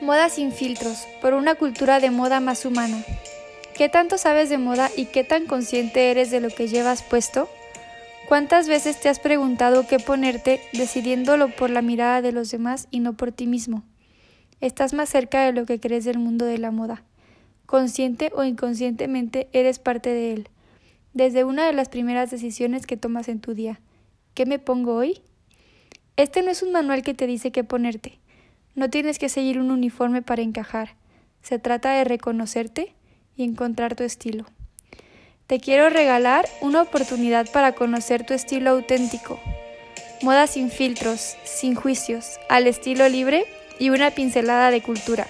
Moda sin filtros, por una cultura de moda más humana. ¿Qué tanto sabes de moda y qué tan consciente eres de lo que llevas puesto? ¿Cuántas veces te has preguntado qué ponerte decidiéndolo por la mirada de los demás y no por ti mismo? Estás más cerca de lo que crees del mundo de la moda. Consciente o inconscientemente eres parte de él. Desde una de las primeras decisiones que tomas en tu día. ¿Qué me pongo hoy? Este no es un manual que te dice qué ponerte. No tienes que seguir un uniforme para encajar. Se trata de reconocerte y encontrar tu estilo. Te quiero regalar una oportunidad para conocer tu estilo auténtico. Moda sin filtros, sin juicios, al estilo libre y una pincelada de cultura.